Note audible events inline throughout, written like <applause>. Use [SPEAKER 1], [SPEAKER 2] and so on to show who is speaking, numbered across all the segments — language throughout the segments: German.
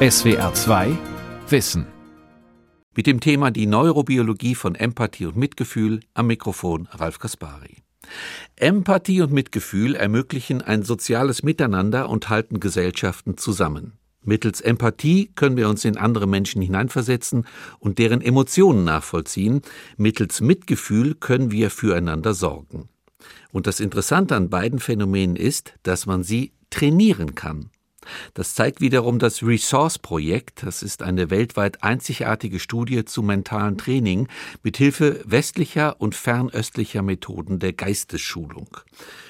[SPEAKER 1] SWR 2 Wissen. Mit dem Thema die Neurobiologie von Empathie und Mitgefühl am Mikrofon Ralf Kaspari. Empathie und Mitgefühl ermöglichen ein soziales Miteinander und halten Gesellschaften zusammen. Mittels Empathie können wir uns in andere Menschen hineinversetzen und deren Emotionen nachvollziehen. Mittels Mitgefühl können wir füreinander sorgen. Und das Interessante an beiden Phänomenen ist, dass man sie trainieren kann. Das zeigt wiederum das Resource-Projekt. Das ist eine weltweit einzigartige Studie zu mentalen Training mit Hilfe westlicher und fernöstlicher Methoden der Geistesschulung.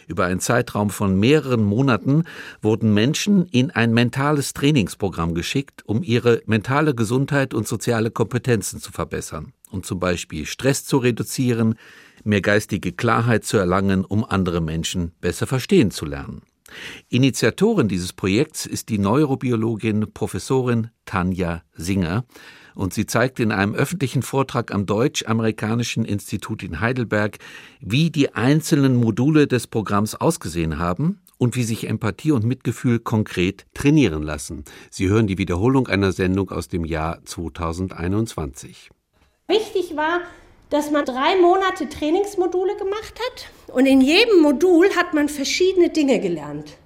[SPEAKER 1] Über einen Zeitraum von mehreren Monaten wurden Menschen in ein mentales Trainingsprogramm geschickt, um ihre mentale Gesundheit und soziale Kompetenzen zu verbessern und zum Beispiel Stress zu reduzieren, mehr geistige Klarheit zu erlangen, um andere Menschen besser verstehen zu lernen. Initiatorin dieses Projekts ist die Neurobiologin Professorin Tanja Singer und sie zeigt in einem öffentlichen Vortrag am Deutsch-Amerikanischen Institut in Heidelberg, wie die einzelnen Module des Programms ausgesehen haben und wie sich Empathie und Mitgefühl konkret trainieren lassen. Sie hören die Wiederholung einer Sendung aus dem Jahr 2021.
[SPEAKER 2] Wichtig war, dass man drei Monate Trainingsmodule gemacht hat und in jedem Modul hat man verschiedene Dinge gelernt.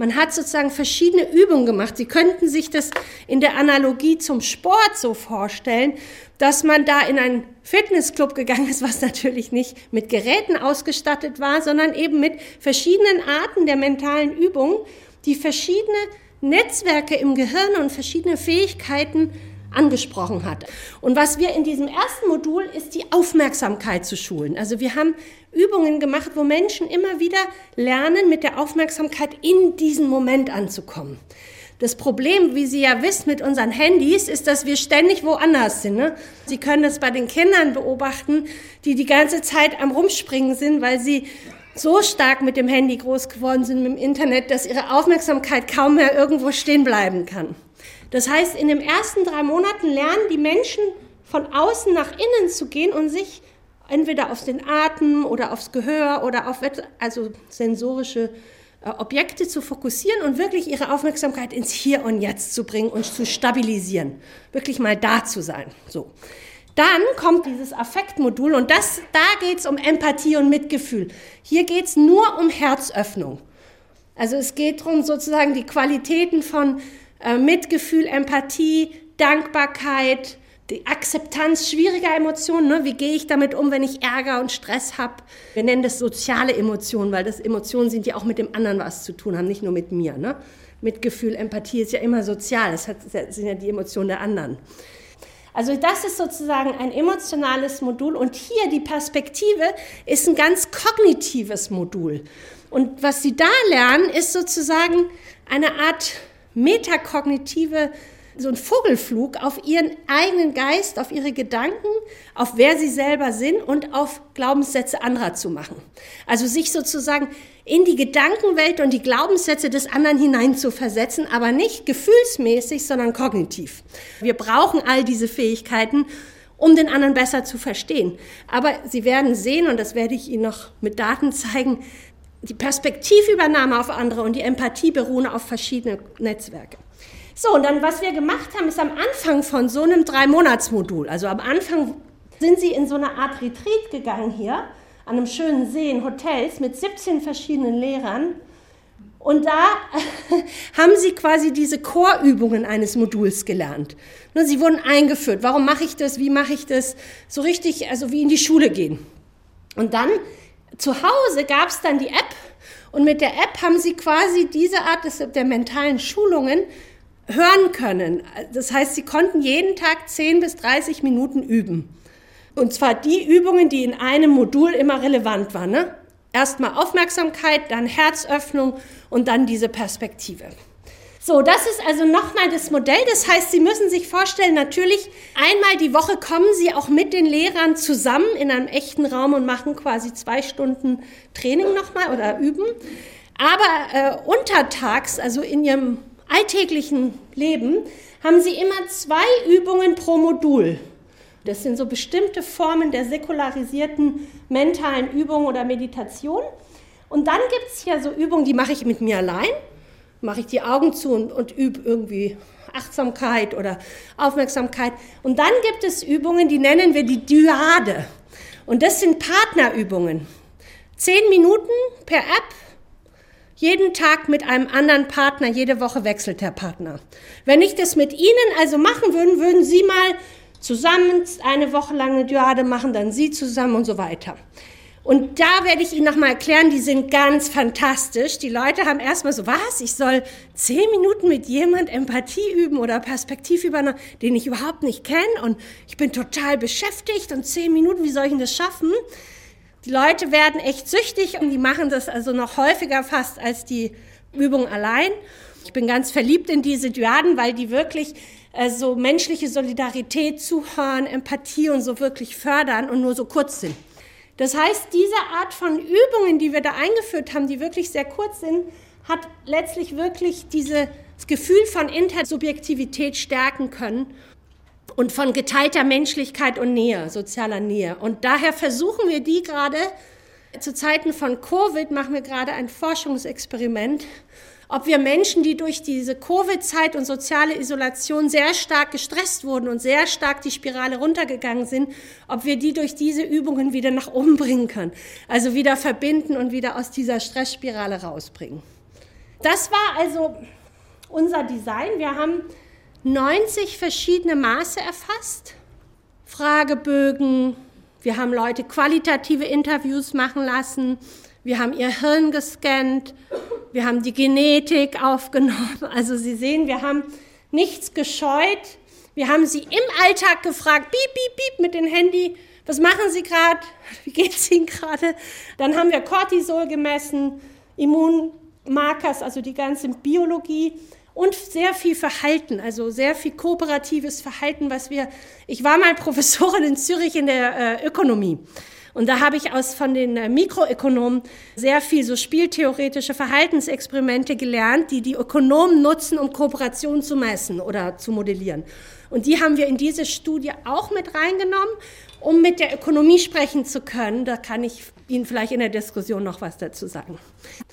[SPEAKER 2] Man hat sozusagen verschiedene Übungen gemacht. Sie könnten sich das in der Analogie zum Sport so vorstellen, dass man da in einen Fitnessclub gegangen ist, was natürlich nicht mit Geräten ausgestattet war, sondern eben mit verschiedenen Arten der mentalen Übungen, die verschiedene Netzwerke im Gehirn und verschiedene Fähigkeiten angesprochen hat. Und was wir in diesem ersten Modul ist die Aufmerksamkeit zu schulen. Also wir haben Übungen gemacht, wo Menschen immer wieder lernen, mit der Aufmerksamkeit in diesen Moment anzukommen. Das Problem, wie Sie ja wissen, mit unseren Handys ist, dass wir ständig woanders sind. Ne? Sie können das bei den Kindern beobachten, die die ganze Zeit am Rumspringen sind, weil sie so stark mit dem Handy groß geworden sind, mit dem Internet, dass ihre Aufmerksamkeit kaum mehr irgendwo stehen bleiben kann. Das heißt, in den ersten drei Monaten lernen die Menschen von außen nach innen zu gehen und sich entweder auf den Atem oder aufs Gehör oder auf also sensorische äh, Objekte zu fokussieren und wirklich ihre Aufmerksamkeit ins Hier und Jetzt zu bringen und zu stabilisieren. Wirklich mal da zu sein. So. Dann kommt dieses Affektmodul und das, da geht es um Empathie und Mitgefühl. Hier geht es nur um Herzöffnung. Also es geht darum, sozusagen die Qualitäten von Mitgefühl, Empathie, Dankbarkeit, die Akzeptanz schwieriger Emotionen. Ne? Wie gehe ich damit um, wenn ich Ärger und Stress habe? Wir nennen das soziale Emotionen, weil das Emotionen sind, die auch mit dem anderen was zu tun haben, nicht nur mit mir. Ne? Mitgefühl, Empathie ist ja immer sozial. Das, sind ja die Emotionen der anderen. Also das ist sozusagen ein emotionales Modul und hier die Perspektive ist ein ganz kognitives Modul. Und was Sie da lernen, ist sozusagen eine Art metakognitive, so ein Vogelflug auf ihren eigenen Geist, auf ihre Gedanken, auf wer sie selber sind und auf Glaubenssätze anderer zu machen. Also sich sozusagen in die Gedankenwelt und die Glaubenssätze des anderen hinein zu versetzen, aber nicht gefühlsmäßig, sondern kognitiv. Wir brauchen all diese Fähigkeiten, um den anderen besser zu verstehen. Aber Sie werden sehen, und das werde ich Ihnen noch mit Daten zeigen, die Perspektivübernahme auf andere und die Empathie beruhen auf verschiedene Netzwerke. So, und dann, was wir gemacht haben, ist am Anfang von so einem Drei-Monats-Modul, also am Anfang sind sie in so eine Art Retreat gegangen hier, an einem schönen See in Hotels mit 17 verschiedenen Lehrern. Und da <laughs> haben sie quasi diese Chorübungen eines Moduls gelernt. Sie wurden eingeführt. Warum mache ich das? Wie mache ich das? So richtig, also wie in die Schule gehen. Und dann zu Hause gab es dann die App und mit der App haben sie quasi diese Art des, der mentalen Schulungen hören können. Das heißt, sie konnten jeden Tag 10 bis 30 Minuten üben. Und zwar die Übungen, die in einem Modul immer relevant waren. Ne? Erstmal Aufmerksamkeit, dann Herzöffnung und dann diese Perspektive. So, das ist also nochmal das Modell. Das heißt, Sie müssen sich vorstellen, natürlich einmal die Woche kommen Sie auch mit den Lehrern zusammen in einem echten Raum und machen quasi zwei Stunden Training nochmal oder üben. Aber äh, untertags, also in Ihrem alltäglichen Leben, haben Sie immer zwei Übungen pro Modul. Das sind so bestimmte Formen der säkularisierten mentalen Übungen oder Meditation. Und dann gibt es ja so Übungen, die mache ich mit mir allein. Mache ich die Augen zu und, und übe irgendwie Achtsamkeit oder Aufmerksamkeit. Und dann gibt es Übungen, die nennen wir die Dyade. Und das sind Partnerübungen. Zehn Minuten per App, jeden Tag mit einem anderen Partner, jede Woche wechselt der Partner. Wenn ich das mit Ihnen also machen würde, würden Sie mal zusammen eine Woche lang eine Dyade machen, dann Sie zusammen und so weiter. Und da werde ich Ihnen nochmal erklären, die sind ganz fantastisch. Die Leute haben erstmal so, was, ich soll zehn Minuten mit jemand Empathie üben oder Perspektivübernahme, den ich überhaupt nicht kenne und ich bin total beschäftigt und zehn Minuten, wie soll ich denn das schaffen? Die Leute werden echt süchtig und die machen das also noch häufiger fast als die Übung allein. Ich bin ganz verliebt in diese Dyaden, weil die wirklich äh, so menschliche Solidarität, Zuhören, Empathie und so wirklich fördern und nur so kurz sind. Das heißt, diese Art von Übungen, die wir da eingeführt haben, die wirklich sehr kurz sind, hat letztlich wirklich dieses Gefühl von Intersubjektivität stärken können und von geteilter Menschlichkeit und Nähe, sozialer Nähe. Und daher versuchen wir die gerade, zu Zeiten von Covid machen wir gerade ein Forschungsexperiment, ob wir Menschen, die durch diese Covid-Zeit und soziale Isolation sehr stark gestresst wurden und sehr stark die Spirale runtergegangen sind, ob wir die durch diese Übungen wieder nach oben bringen können. Also wieder verbinden und wieder aus dieser Stressspirale rausbringen. Das war also unser Design. Wir haben 90 verschiedene Maße erfasst, Fragebögen, wir haben Leute qualitative Interviews machen lassen, wir haben ihr Hirn gescannt, wir haben die Genetik aufgenommen. Also Sie sehen, wir haben nichts gescheut. Wir haben sie im Alltag gefragt, piep, piep, piep mit dem Handy, was machen Sie gerade, <laughs> wie geht es Ihnen gerade? Dann haben wir Cortisol gemessen, Immunmarkers, also die ganze Biologie und sehr viel Verhalten, also sehr viel kooperatives Verhalten, was wir, ich war mal <laughs> Professorin in Zürich in der äh, Ökonomie und da habe ich aus von den äh, Mikroökonomen sehr viel so spieltheoretische Verhaltensexperimente gelernt, die die Ökonomen nutzen, um Kooperation zu messen oder zu modellieren. Und die haben wir in diese Studie auch mit reingenommen, um mit der Ökonomie sprechen zu können. Da kann ich Ihnen vielleicht in der Diskussion noch was dazu sagen.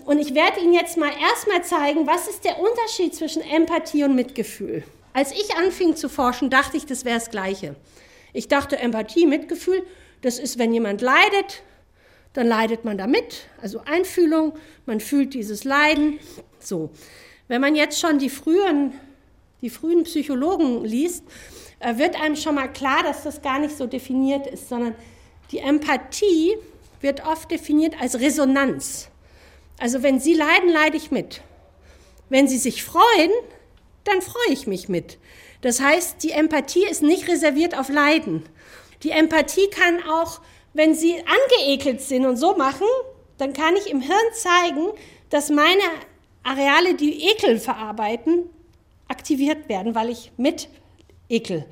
[SPEAKER 2] Und ich werde Ihnen jetzt mal erstmal zeigen, was ist der Unterschied zwischen Empathie und Mitgefühl. Als ich anfing zu forschen, dachte ich, das wäre das Gleiche. Ich dachte, Empathie, Mitgefühl, das ist, wenn jemand leidet, dann leidet man damit, also Einfühlung, man fühlt dieses Leiden. So. Wenn man jetzt schon die frühen, die frühen Psychologen liest, äh, wird einem schon mal klar, dass das gar nicht so definiert ist, sondern die Empathie wird oft definiert als Resonanz. Also wenn Sie leiden, leide ich mit. Wenn Sie sich freuen, dann freue ich mich mit. Das heißt, die Empathie ist nicht reserviert auf Leiden, die Empathie kann auch, wenn Sie angeekelt sind und so machen, dann kann ich im Hirn zeigen, dass meine Areale, die Ekel verarbeiten, aktiviert werden, weil ich mit Ekel,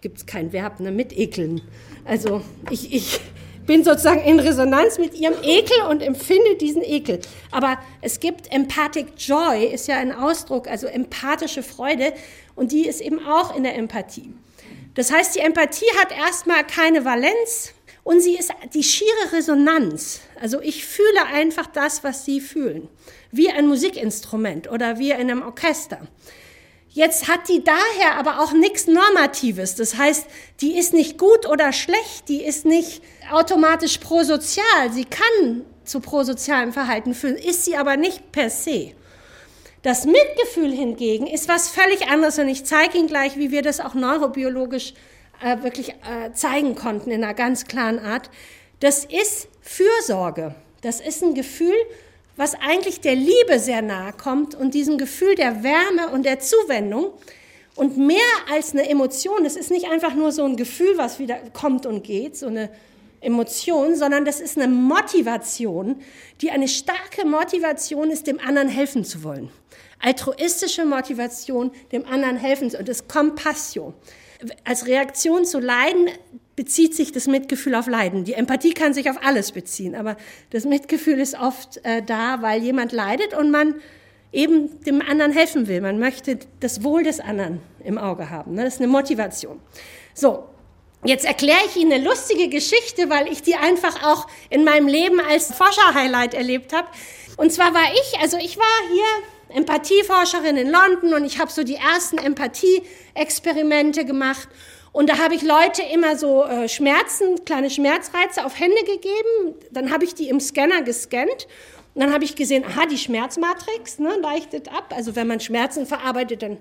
[SPEAKER 2] gibt es kein Verb, ne, mit Ekeln. Also ich, ich bin sozusagen in Resonanz mit ihrem Ekel und empfinde diesen Ekel. Aber es gibt Empathic Joy, ist ja ein Ausdruck, also empathische Freude, und die ist eben auch in der Empathie. Das heißt, die Empathie hat erstmal keine Valenz und sie ist die schiere Resonanz. Also ich fühle einfach das, was sie fühlen, wie ein Musikinstrument oder wie in einem Orchester. Jetzt hat die daher aber auch nichts Normatives. Das heißt, die ist nicht gut oder schlecht, die ist nicht automatisch prosozial. Sie kann zu prosozialem Verhalten führen, ist sie aber nicht per se. Das Mitgefühl hingegen ist was völlig anderes und ich zeige Ihnen gleich, wie wir das auch neurobiologisch äh, wirklich äh, zeigen konnten in einer ganz klaren Art. Das ist Fürsorge. Das ist ein Gefühl, was eigentlich der Liebe sehr nahe kommt und diesem Gefühl der Wärme und der Zuwendung. Und mehr als eine Emotion, es ist nicht einfach nur so ein Gefühl, was wieder kommt und geht, so eine Emotion, sondern das ist eine Motivation, die eine starke Motivation ist, dem anderen helfen zu wollen. Altruistische Motivation, dem anderen helfen zu wollen. Das ist Kompassion. Als Reaktion zu Leiden bezieht sich das Mitgefühl auf Leiden. Die Empathie kann sich auf alles beziehen, aber das Mitgefühl ist oft äh, da, weil jemand leidet und man eben dem anderen helfen will. Man möchte das Wohl des anderen im Auge haben. Ne? Das ist eine Motivation. So, Jetzt erkläre ich Ihnen eine lustige Geschichte, weil ich die einfach auch in meinem Leben als Forscher-Highlight erlebt habe. Und zwar war ich, also ich war hier Empathieforscherin in London und ich habe so die ersten Empathie-Experimente gemacht. Und da habe ich Leute immer so äh, Schmerzen, kleine Schmerzreize auf Hände gegeben. Dann habe ich die im Scanner gescannt. Und dann habe ich gesehen, aha, die Schmerzmatrix ne, leichtet ab. Also wenn man Schmerzen verarbeitet, dann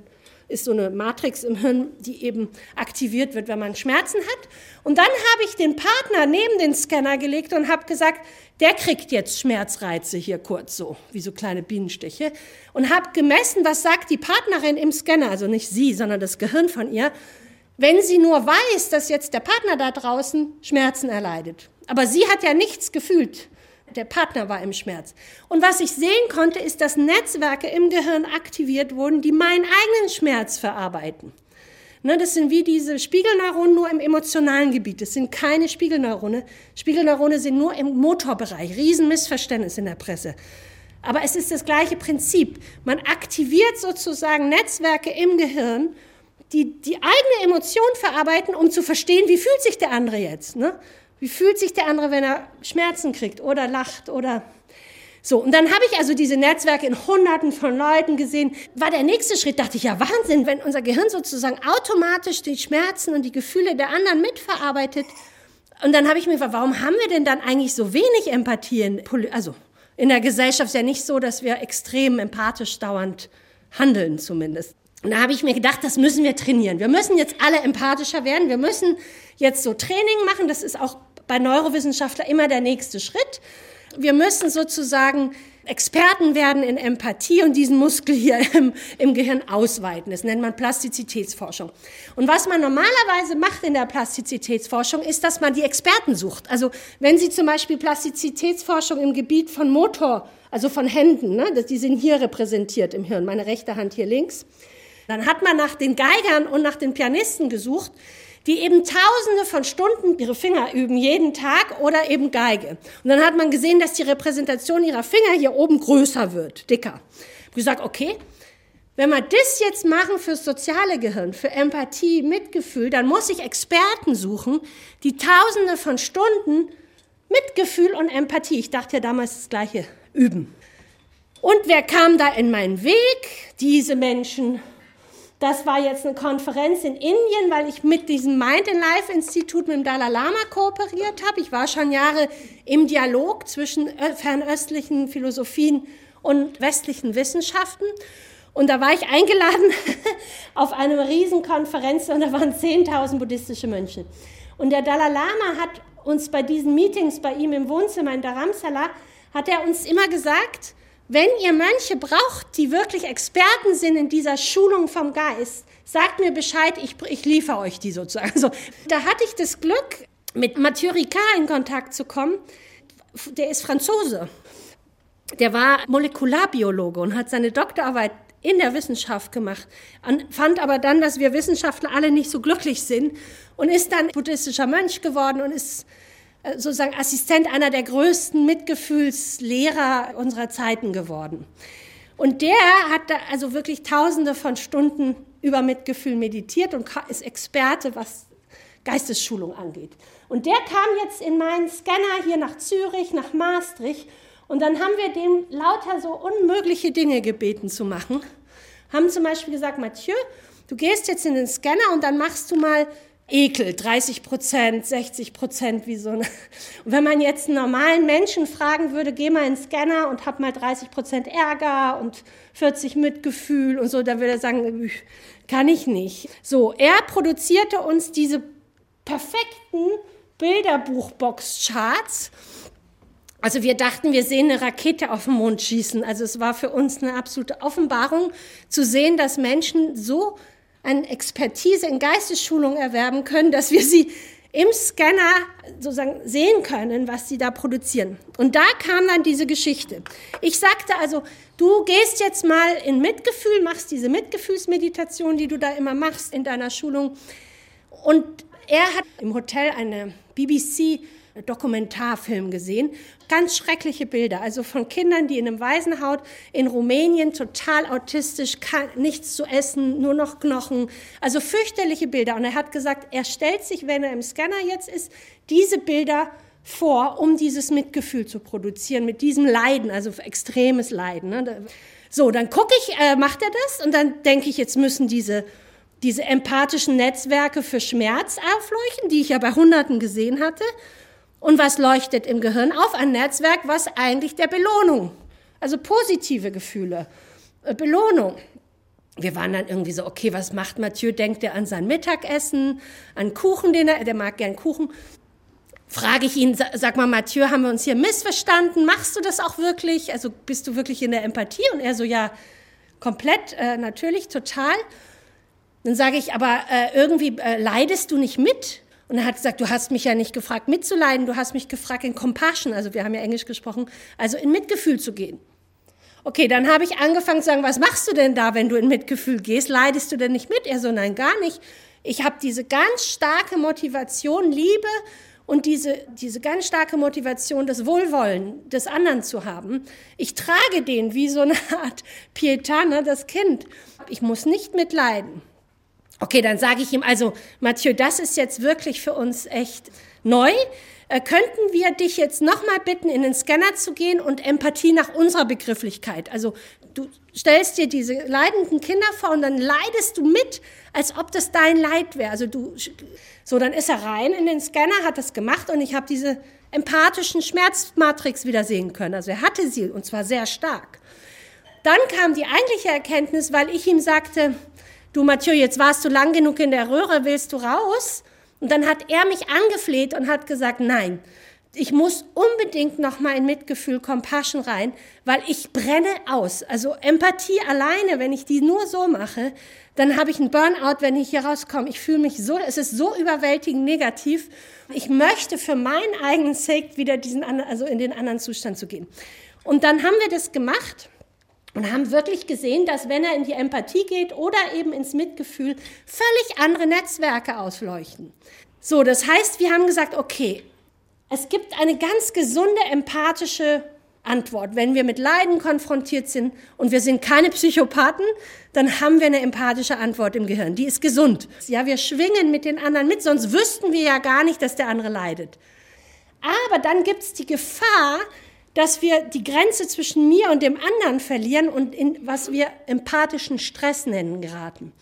[SPEAKER 2] ist so eine Matrix im Hirn, die eben aktiviert wird, wenn man Schmerzen hat. Und dann habe ich den Partner neben den Scanner gelegt und habe gesagt, der kriegt jetzt Schmerzreize hier kurz so, wie so kleine Bienenstiche. Und habe gemessen, was sagt die Partnerin im Scanner, also nicht sie, sondern das Gehirn von ihr, wenn sie nur weiß, dass jetzt der Partner da draußen Schmerzen erleidet. Aber sie hat ja nichts gefühlt der Partner war im Schmerz. Und was ich sehen konnte, ist, dass Netzwerke im Gehirn aktiviert wurden, die meinen eigenen Schmerz verarbeiten. Ne, das sind wie diese Spiegelneuronen nur im emotionalen Gebiet. Das sind keine Spiegelneurone. Spiegelneurone sind nur im Motorbereich. Riesenmissverständnis in der Presse. Aber es ist das gleiche Prinzip. Man aktiviert sozusagen Netzwerke im Gehirn, die die eigene Emotion verarbeiten, um zu verstehen, wie fühlt sich der andere jetzt. Ne? Wie fühlt sich der andere, wenn er Schmerzen kriegt oder lacht oder so, und dann habe ich also diese Netzwerke in Hunderten von Leuten gesehen. War der nächste Schritt, dachte ich, ja Wahnsinn, wenn unser Gehirn sozusagen automatisch die Schmerzen und die Gefühle der anderen mitverarbeitet. Und dann habe ich mir gefragt, warum haben wir denn dann eigentlich so wenig Empathie? In, also in der Gesellschaft ist ja nicht so, dass wir extrem empathisch dauernd handeln zumindest. Und da habe ich mir gedacht, das müssen wir trainieren. Wir müssen jetzt alle empathischer werden. Wir müssen jetzt so Training machen. Das ist auch bei Neurowissenschaftlern immer der nächste Schritt. Wir müssen sozusagen Experten werden in Empathie und diesen Muskel hier im, im, Gehirn ausweiten. Das nennt man Plastizitätsforschung. Und was man normalerweise macht in der Plastizitätsforschung, ist, dass man die Experten sucht. Also wenn Sie zum Beispiel Plastizitätsforschung im Gebiet von Motor, also von Händen, ne, die sind hier repräsentiert im Hirn, meine rechte Hand hier links, dann hat man nach den Geigern und nach den Pianisten gesucht, die eben tausende von Stunden ihre Finger üben, jeden Tag oder eben Geige. Und dann hat man gesehen, dass die Repräsentation ihrer Finger hier oben größer wird, dicker. Ich gesagt, okay, wenn wir das jetzt machen fürs soziale Gehirn, für Empathie, Mitgefühl, dann muss ich Experten suchen, die tausende von Stunden Mitgefühl und Empathie, ich dachte ja damals das gleiche, üben. Und wer kam da in meinen Weg? Diese Menschen, das war jetzt eine Konferenz in Indien, weil ich mit diesem Mind in Life Institut mit dem Dalai Lama kooperiert habe. Ich war schon Jahre im Dialog zwischen fernöstlichen Philosophien und westlichen Wissenschaften. Und da war ich eingeladen <laughs> auf eine Riesenkonferenz und da waren 10.000 buddhistische Mönche. Und der Dalai Lama hat uns bei diesen Meetings bei ihm im Wohnzimmer in Dharamsala, hat er uns immer gesagt, wenn ihr Mönche braucht, die wirklich Experten sind in dieser Schulung vom Geist, sagt mir Bescheid, ich, ich liefere euch die sozusagen. Also, da hatte ich das Glück, mit Mathieu Ricard in Kontakt zu kommen. Der ist Franzose. Der war Molekularbiologe und hat seine Doktorarbeit in der Wissenschaft gemacht, fand aber dann, dass wir Wissenschaftler alle nicht so glücklich sind und ist dann buddhistischer Mönch geworden und ist sozusagen Assistent einer der größten Mitgefühlslehrer unserer Zeiten geworden. Und der hat da also wirklich tausende von Stunden über Mitgefühl meditiert und ist Experte, was Geistesschulung angeht. Und der kam jetzt in meinen Scanner hier nach Zürich, nach Maastricht. Und dann haben wir dem lauter so unmögliche Dinge gebeten zu machen. Haben zum Beispiel gesagt, Mathieu, du gehst jetzt in den Scanner und dann machst du mal Ekel, 30 Prozent, 60 Prozent, wie so eine. Und wenn man jetzt einen normalen Menschen fragen würde, geh mal in den Scanner und hab mal 30 Prozent Ärger und 40 Mitgefühl und so, dann würde er sagen, kann ich nicht. So, er produzierte uns diese perfekten Bilderbuchbox-Charts. Also wir dachten, wir sehen eine Rakete auf den Mond schießen. Also es war für uns eine absolute Offenbarung zu sehen, dass Menschen so an Expertise in Geistesschulung erwerben können, dass wir sie im Scanner sozusagen sehen können, was sie da produzieren. Und da kam dann diese Geschichte. Ich sagte also, du gehst jetzt mal in Mitgefühl, machst diese Mitgefühlsmeditation, die du da immer machst in deiner Schulung. Und er hat im Hotel eine BBC Dokumentarfilm gesehen. Ganz schreckliche Bilder, also von Kindern, die in einem Waisenhaus in Rumänien total autistisch, kann, nichts zu essen, nur noch Knochen. Also fürchterliche Bilder. Und er hat gesagt, er stellt sich, wenn er im Scanner jetzt ist, diese Bilder vor, um dieses Mitgefühl zu produzieren, mit diesem Leiden, also extremes Leiden. Ne? So, dann gucke ich, äh, macht er das? Und dann denke ich, jetzt müssen diese, diese empathischen Netzwerke für Schmerz aufleuchten, die ich ja bei Hunderten gesehen hatte. Und was leuchtet im Gehirn auf? Ein Netzwerk, was eigentlich der Belohnung, also positive Gefühle, äh, Belohnung. Wir waren dann irgendwie so, okay, was macht Mathieu? Denkt er an sein Mittagessen, an Kuchen, den er, der mag gern Kuchen frage ich ihn, sag mal, Mathieu, haben wir uns hier missverstanden? Machst du das auch wirklich? Also bist du wirklich in der Empathie? Und er so, ja, komplett, äh, natürlich, total. Dann sage ich, aber äh, irgendwie äh, leidest du nicht mit? Und er hat gesagt, du hast mich ja nicht gefragt, mitzuleiden, du hast mich gefragt, in Compassion, also wir haben ja Englisch gesprochen, also in Mitgefühl zu gehen. Okay, dann habe ich angefangen zu sagen, was machst du denn da, wenn du in Mitgefühl gehst? Leidest du denn nicht mit? Er so, nein, gar nicht. Ich habe diese ganz starke Motivation, Liebe und diese, diese ganz starke Motivation, das Wohlwollen des anderen zu haben. Ich trage den wie so eine <laughs> Art Pietana, das Kind. Ich muss nicht mitleiden. Okay, dann sage ich ihm, also Mathieu, das ist jetzt wirklich für uns echt neu. Äh, könnten wir dich jetzt nochmal bitten, in den Scanner zu gehen und Empathie nach unserer Begrifflichkeit? Also du stellst dir diese leidenden Kinder vor und dann leidest du mit, als ob das dein Leid wäre. Also du, so dann ist er rein in den Scanner, hat das gemacht und ich habe diese empathischen Schmerzmatrix wieder sehen können. Also er hatte sie und zwar sehr stark. Dann kam die eigentliche Erkenntnis, weil ich ihm sagte, du Mathieu, jetzt warst du lang genug in der Röhre, willst du raus? Und dann hat er mich angefleht und hat gesagt, nein, ich muss unbedingt noch mal in Mitgefühl, Compassion rein, weil ich brenne aus. Also Empathie alleine, wenn ich die nur so mache, dann habe ich einen Burnout, wenn ich hier rauskomme. Ich fühle mich so, es ist so überwältigend negativ. Ich möchte für meinen eigenen Sake wieder diesen, also in den anderen Zustand zu gehen. Und dann haben wir das gemacht und haben wirklich gesehen, dass wenn er in die Empathie geht oder eben ins Mitgefühl, völlig andere Netzwerke ausleuchten. So, das heißt, wir haben gesagt, okay, es gibt eine ganz gesunde empathische Antwort. Wenn wir mit Leiden konfrontiert sind und wir sind keine Psychopathen, dann haben wir eine empathische Antwort im Gehirn. Die ist gesund. Ja, wir schwingen mit den anderen mit, sonst wüssten wir ja gar nicht, dass der andere leidet. Aber dann gibt es die Gefahr, dass wir die Grenze zwischen mir und dem anderen verlieren und in was wir empathischen Stress nennen geraten.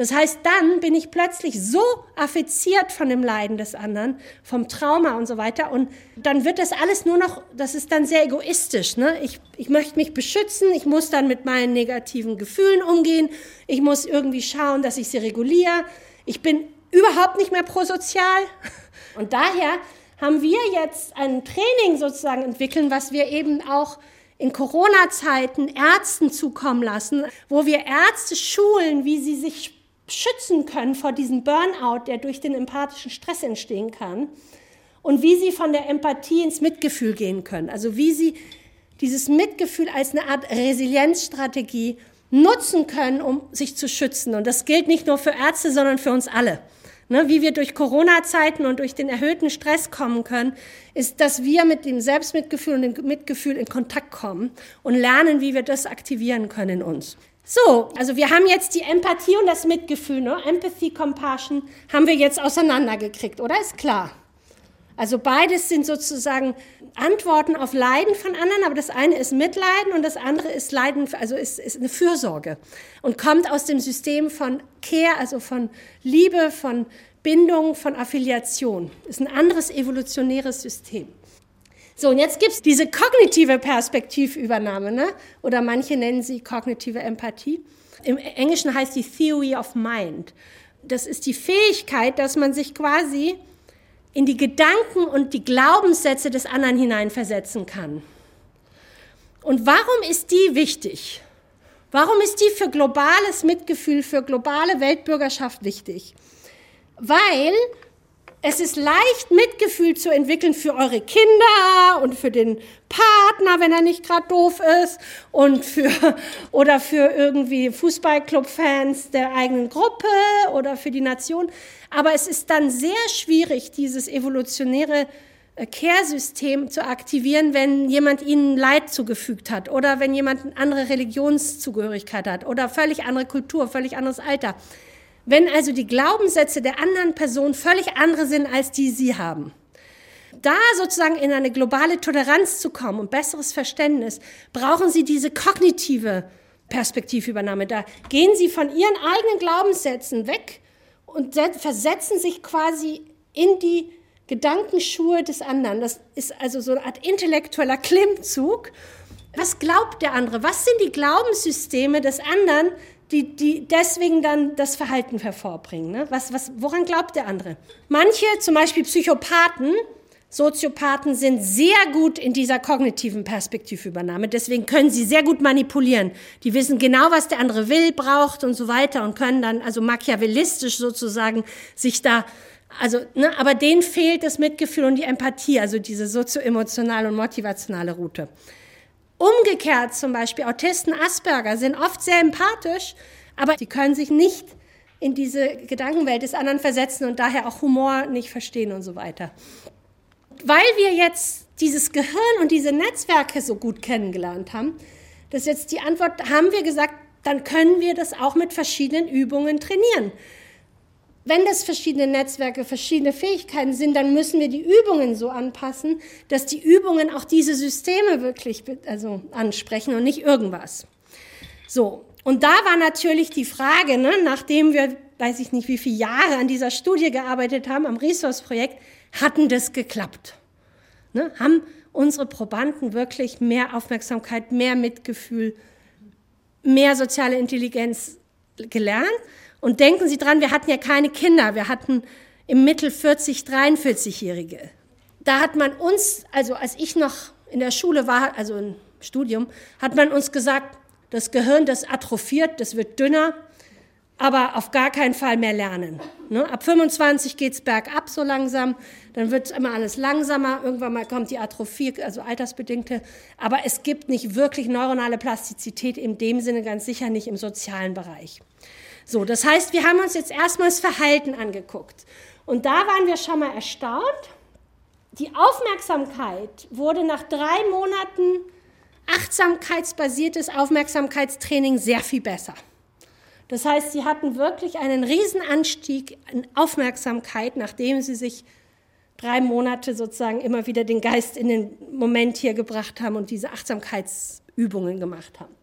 [SPEAKER 2] Das heißt, dann bin ich plötzlich so affiziert von dem Leiden des anderen, vom Trauma und so weiter. Und dann wird das alles nur noch, das ist dann sehr egoistisch. Ne? Ich, ich möchte mich beschützen, ich muss dann mit meinen negativen Gefühlen umgehen, ich muss irgendwie schauen, dass ich sie reguliere. Ich bin überhaupt nicht mehr prosozial. <laughs> Und daher haben wir jetzt ein Training sozusagen entwickelt, was wir eben auch in Corona-Zeiten Ärzten zukommen lassen, wo wir Ärzte schulen, wie sie sich schützen können vor diesem Burnout, der durch den empathischen Stress entstehen kann und wie sie von der Empathie ins Mitgefühl gehen können. Also wie sie dieses Mitgefühl als eine Art Resilienzstrategie nutzen können, um sich zu schützen. Und das gilt nicht nur für Ärzte, sondern für uns alle ne, wie wir durch Corona-Zeiten und durch den erhöhten Stress kommen können, ist, dass wir mit dem Selbstmitgefühl und dem Mitgefühl in Kontakt kommen und lernen, wie wir das aktivieren können in uns. So, also wir haben jetzt die Empathie und das Mitgefühl, ne? Empathy, Compassion, haben wir jetzt auseinandergekriegt, oder? Ist klar. Also beides sind sozusagen Antworten auf Leiden von anderen, aber das eine ist Mitleiden und das andere ist Leiden, also ist, ist eine Fürsorge und kommt aus dem System von Care, also von Liebe, von Bindung, von Affiliation. Ist ein anderes evolutionäres System. So, und jetzt gibt es diese kognitive Perspektivübernahme, ne? oder manche nennen sie kognitive Empathie. Im Englischen heißt die Theory of Mind. Das ist die Fähigkeit, dass man sich quasi in die Gedanken und die Glaubenssätze des anderen hineinversetzen kann. Und warum ist die wichtig? Warum ist die für globales Mitgefühl, für globale Weltbürgerschaft wichtig? Weil es ist leicht, Mitgefühl zu entwickeln für eure Kinder und für den Partner, wenn er nicht gerade doof ist, und für, oder für irgendwie Fußballclub-Fans der eigenen Gruppe oder für die Nation. Aber es ist dann sehr schwierig, dieses evolutionäre äh, Care-System zu aktivieren, wenn jemand ihnen Leid zugefügt hat oder wenn jemand eine andere Religionszugehörigkeit hat oder völlig andere Kultur, völlig anderes Alter. Wenn also die Glaubenssätze der anderen Person völlig andere sind, als die sie haben. Da sozusagen in eine globale Toleranz zu kommen und besseres Verständnis, brauchen sie diese kognitive Perspektivübernahme. Da gehen sie von ihren eigenen Glaubenssätzen weg und versetzen sich quasi in die Gedankenschuhe des anderen. Das ist also so eine Art intellektueller Klimmzug. Was glaubt der andere? Was sind die Glaubenssysteme des anderen, die, die deswegen dann das Verhalten hervorbringen? Ne? Was, was, woran glaubt der andere? Manche, zum Beispiel Psychopathen, Soziopathen sind sehr gut in dieser kognitiven Perspektivübernahme. Deswegen können sie sehr gut manipulieren. Die wissen genau, was der andere will, braucht und so weiter und können dann also machiavellistisch sozusagen sich da also, ne, aber denen fehlt das Mitgefühl und die Empathie, also diese sozioemotionale und motivationale Route. Umgekehrt zum Beispiel Autisten, Asperger sind oft sehr empathisch, aber die können sich nicht in diese Gedankenwelt des anderen versetzen und daher auch Humor nicht verstehen und so weiter weil wir jetzt dieses Gehirn und diese Netzwerke so gut kennengelernt haben, das ist jetzt die Antwort, haben wir gesagt, dann können wir das auch mit verschiedenen Übungen trainieren. Wenn das verschiedene Netzwerke, verschiedene Fähigkeiten sind, dann müssen wir die Übungen so anpassen, dass die Übungen auch diese Systeme wirklich also ansprechen und nicht irgendwas. So, und da war natürlich die Frage, ne, nachdem wir, weiß ich nicht, wie viele Jahre an dieser Studie gearbeitet haben, am Resource-Projekt, hatten das geklappt. Ne? Haben unsere Probanden wirklich mehr Aufmerksamkeit, mehr Mitgefühl, mehr soziale Intelligenz gelernt? Und denken Sie dran, wir hatten ja keine Kinder, wir hatten im Mittel 40, 43-Jährige. Da hat man uns, also als ich noch in der Schule war, also im Studium, hat man uns gesagt, das Gehirn, das atrophiert, das wird dünner, aber auf gar keinen Fall mehr lernen. Ne? Ab 25 geht's bergab so langsam, dann wird immer alles langsamer, irgendwann mal kommt die Atrophie, also altersbedingte, aber es gibt nicht wirklich neuronale Plastizität in dem Sinne, ganz sicher nicht im sozialen Bereich. So, das heißt, wir haben uns jetzt erstmal das Verhalten angeguckt und da waren wir schon mal erstaunt. Die Aufmerksamkeit wurde nach drei Monaten achtsamkeitsbasiertes Aufmerksamkeitstraining sehr viel besser. Das heißt, sie hatten wirklich einen Riesenanstieg an Aufmerksamkeit, nachdem sie sich drei Monate sozusagen immer wieder den Geist in den Moment hier gebracht haben und diese Achtsamkeitsübungen gemacht haben.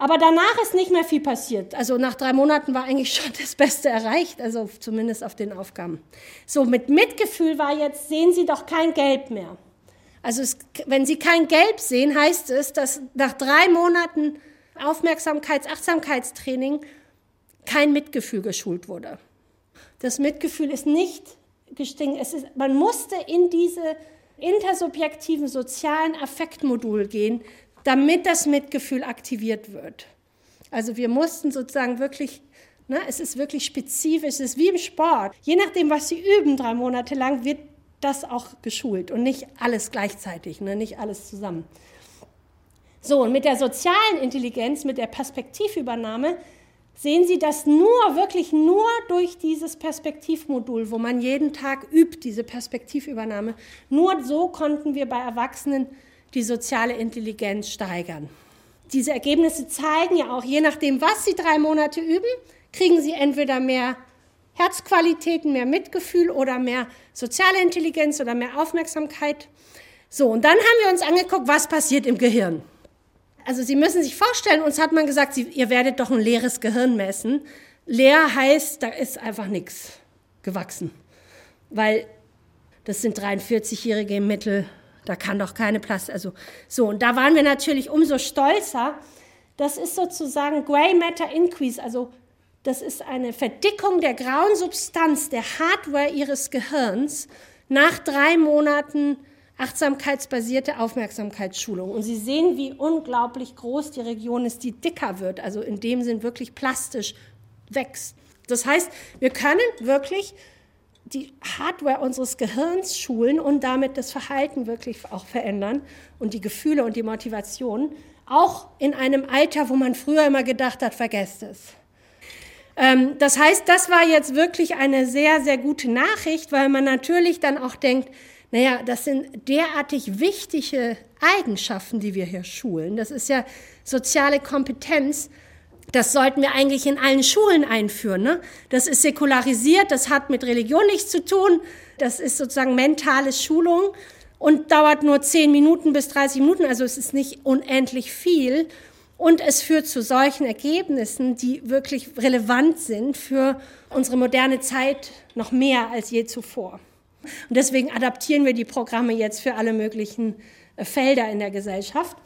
[SPEAKER 2] Aber danach ist nicht mehr viel passiert. Also nach drei Monaten war eigentlich schon das Beste erreicht, also zumindest auf den Aufgaben. So, mit Mitgefühl war jetzt, sehen Sie doch kein Gelb mehr. Also es, wenn Sie kein Gelb sehen, heißt es, dass nach drei Monaten Aufmerksamkeits-, Achtsamkeitstraining kein Mitgefühl geschult wurde. Das Mitgefühl ist nicht gestiegen. Es ist, man musste in diese intersubjektiven sozialen Affektmodul gehen, damit das Mitgefühl aktiviert wird. Also wir mussten sozusagen wirklich, ne, es ist wirklich spezifisch, es ist wie im Sport. Je nachdem, was Sie üben, drei Monate lang, wird das auch geschult und nicht alles gleichzeitig, ne, nicht alles zusammen. So, und mit der sozialen Intelligenz, mit der Perspektivübernahme, sehen Sie das nur, wirklich nur durch dieses Perspektivmodul, wo man jeden Tag übt, diese Perspektivübernahme. Nur so konnten wir bei Erwachsenen die soziale Intelligenz steigern. Diese Ergebnisse zeigen ja auch, je nachdem, was Sie drei Monate üben, kriegen Sie entweder mehr Herzqualitäten, mehr Mitgefühl oder mehr soziale Intelligenz oder mehr Aufmerksamkeit. So, und dann haben wir uns angeguckt, was passiert im Gehirn. Also Sie müssen sich vorstellen, uns hat man gesagt, Sie, ihr werdet doch ein leeres Gehirn messen. Leer heißt, da ist einfach nichts gewachsen. Weil das sind 43-Jährige im Mittel, da kann doch keine Plastik. Also so, und da waren wir natürlich umso stolzer. Das ist sozusagen Gray Matter Increase, also das ist eine Verdickung der grauen Substanz, der Hardware ihres Gehirns nach drei Monaten achtsamkeitsbasierte Aufmerksamkeitsschulung. Und Sie sehen, wie unglaublich groß die Region ist, die dicker wird, also in dem Sinn wirklich plastisch wächst. Das heißt, wir können wirklich die Hardware unseres Gehirns schulen und damit das Verhalten wirklich auch verändern und die Gefühle und die Motivation, auch in einem Alter, wo man früher immer gedacht hat, vergesst es. Ähm, das heißt, das war jetzt wirklich eine sehr, sehr gute Nachricht, weil man natürlich dann auch denkt, naja, das sind derartig wichtige Eigenschaften, die wir hier schulen. Das ist ja soziale Kompetenz. Das sollten wir eigentlich in allen Schulen einführen. Ne? Das ist säkularisiert, das hat mit Religion nichts zu tun. Das ist sozusagen mentale Schulung und dauert nur 10 Minuten bis 30 Minuten. Also es ist nicht unendlich viel. Und es führt zu solchen Ergebnissen, die wirklich relevant sind für unsere moderne Zeit noch mehr als je zuvor. Und deswegen adaptieren wir die Programme jetzt für alle möglichen äh, Felder in der Gesellschaft.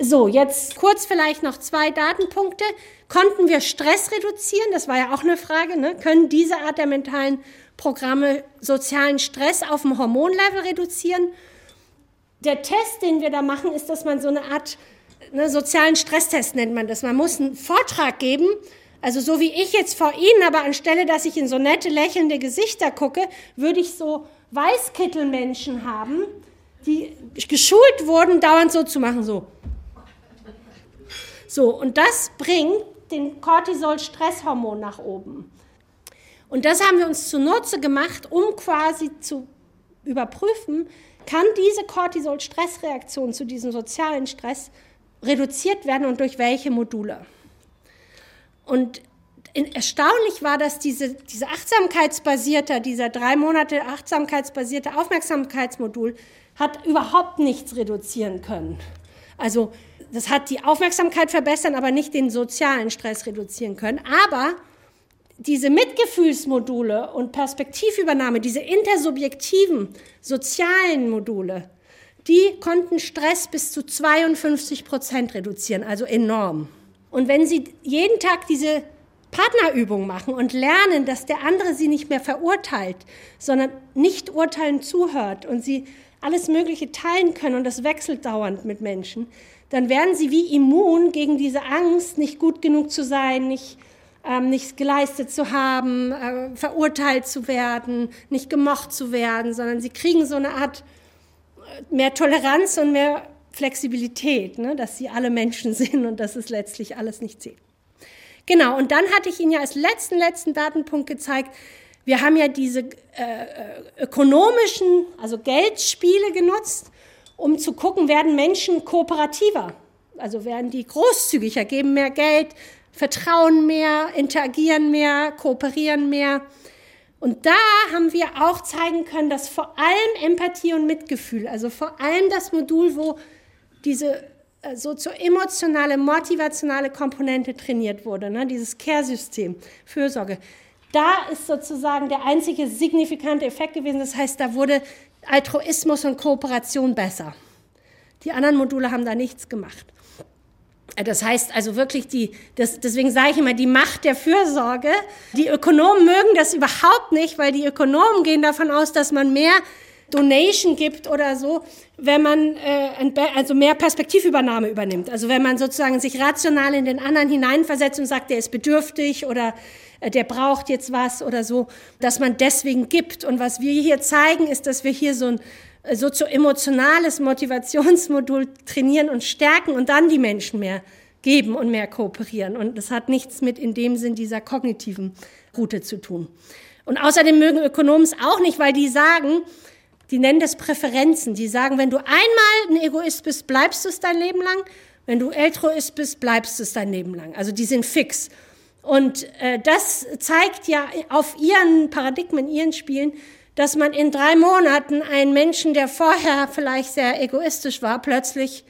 [SPEAKER 2] So, jetzt kurz vielleicht noch zwei Datenpunkte. Konnten wir Stress reduzieren? Das war ja auch eine Frage. Ne? Können diese Art der mentalen Programme sozialen Stress auf dem Hormonlevel reduzieren? Der Test, den wir da machen, ist, dass man so eine Art ne, sozialen Stresstest nennt man das. Man muss einen Vortrag geben, also so wie ich jetzt vor Ihnen, aber anstelle, dass ich in so nette, lächelnde Gesichter gucke, würde ich so Weißkittelmenschen haben, die geschult wurden, dauernd so zu machen, so. So, und das bringt den Cortisol-Stresshormon nach oben. Und das haben wir uns zunutze gemacht, um quasi zu überprüfen, kann diese Cortisol-Stressreaktion zu diesem sozialen Stress reduziert werden und durch welche Module. Und erstaunlich war, dass diese, diese achtsamkeitsbasierte, dieser drei Monate achtsamkeitsbasierte Aufmerksamkeitsmodul hat überhaupt nichts reduzieren können. Also das hat die Aufmerksamkeit verbessern, aber nicht den sozialen Stress reduzieren können. Aber diese Mitgefühlsmodule und Perspektivübernahme, diese intersubjektiven sozialen Module, die konnten Stress bis zu 52 Prozent reduzieren, also enorm. Und wenn Sie jeden Tag diese Partnerübung machen und lernen, dass der andere Sie nicht mehr verurteilt, sondern nicht urteilen zuhört und Sie alles Mögliche teilen können und das wechselt dauernd mit Menschen, dann werden Sie wie immun gegen diese Angst, nicht gut genug zu sein, nicht, ähm, nichts geleistet zu haben, äh, verurteilt zu werden, nicht gemocht zu werden, sondern Sie kriegen so eine Art mehr Toleranz und mehr Flexibilität, ne, dass sie alle Menschen <laughs> sind und dass es letztlich alles nicht zählt. Genau, und dann hatte ich Ihnen ja als letzten, letzten Datenpunkt gezeigt, wir haben ja diese äh, äh, ökonomischen, also Geldspiele genutzt, um zu gucken, werden Menschen kooperativer, also werden die großzügiger, geben mehr Geld, vertrauen mehr, interagieren mehr, kooperieren mehr. Und da haben wir auch zeigen können, dass vor allem Empathie und Mitgefühl, also vor allem das Modul, wo diese sozio-emotionale, motivationale Komponente trainiert wurde, ne, dieses Care-System, Fürsorge, da ist sozusagen der einzige signifikante Effekt gewesen. Das heißt, da wurde Altruismus und Kooperation besser. Die anderen Module haben da nichts gemacht. Das heißt also wirklich die, das, deswegen sage ich immer, die Macht der Fürsorge. Die Ökonomen mögen das überhaupt nicht, weil die Ökonomen gehen davon aus, dass man mehr Donation gibt oder so, wenn man äh, also mehr Perspektivübernahme übernimmt. Also wenn man sozusagen sich rational in den anderen hineinversetzt und sagt, der ist bedürftig oder äh, der braucht jetzt was oder so, dass man deswegen gibt. Und was wir hier zeigen, ist, dass wir hier so ein sozio-emotionales Motivationsmodul trainieren und stärken und dann die Menschen mehr geben und mehr kooperieren. Und das hat nichts mit in dem Sinn dieser kognitiven Route zu tun. Und außerdem mögen Ökonomen es auch nicht, weil die sagen, die nennen das Präferenzen. Die sagen, wenn du einmal ein Egoist bist, bleibst du es dein Leben lang. Wenn du Altruist bist, bleibst du es dein Leben lang. Also die sind fix. Und äh, das zeigt ja auf ihren Paradigmen, ihren Spielen, dass man in drei Monaten einen Menschen, der vorher vielleicht sehr egoistisch war, plötzlich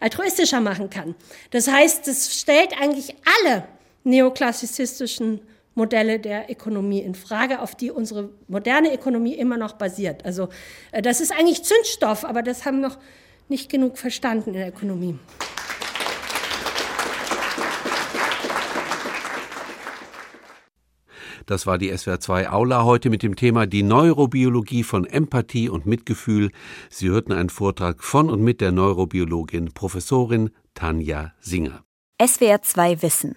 [SPEAKER 2] altruistischer machen kann. Das heißt, es stellt eigentlich alle neoklassizistischen Modelle der Ökonomie in Frage, auf die unsere moderne Ökonomie immer noch basiert. Also äh, das ist eigentlich Zündstoff, aber das haben noch nicht genug verstanden in der Ökonomie.
[SPEAKER 1] Das war die SWR 2 Aula heute mit dem Thema Die Neurobiologie von Empathie und Mitgefühl. Sie hörten einen Vortrag von und mit der Neurobiologin Professorin Tanja Singer.
[SPEAKER 3] SWR 2 Wissen.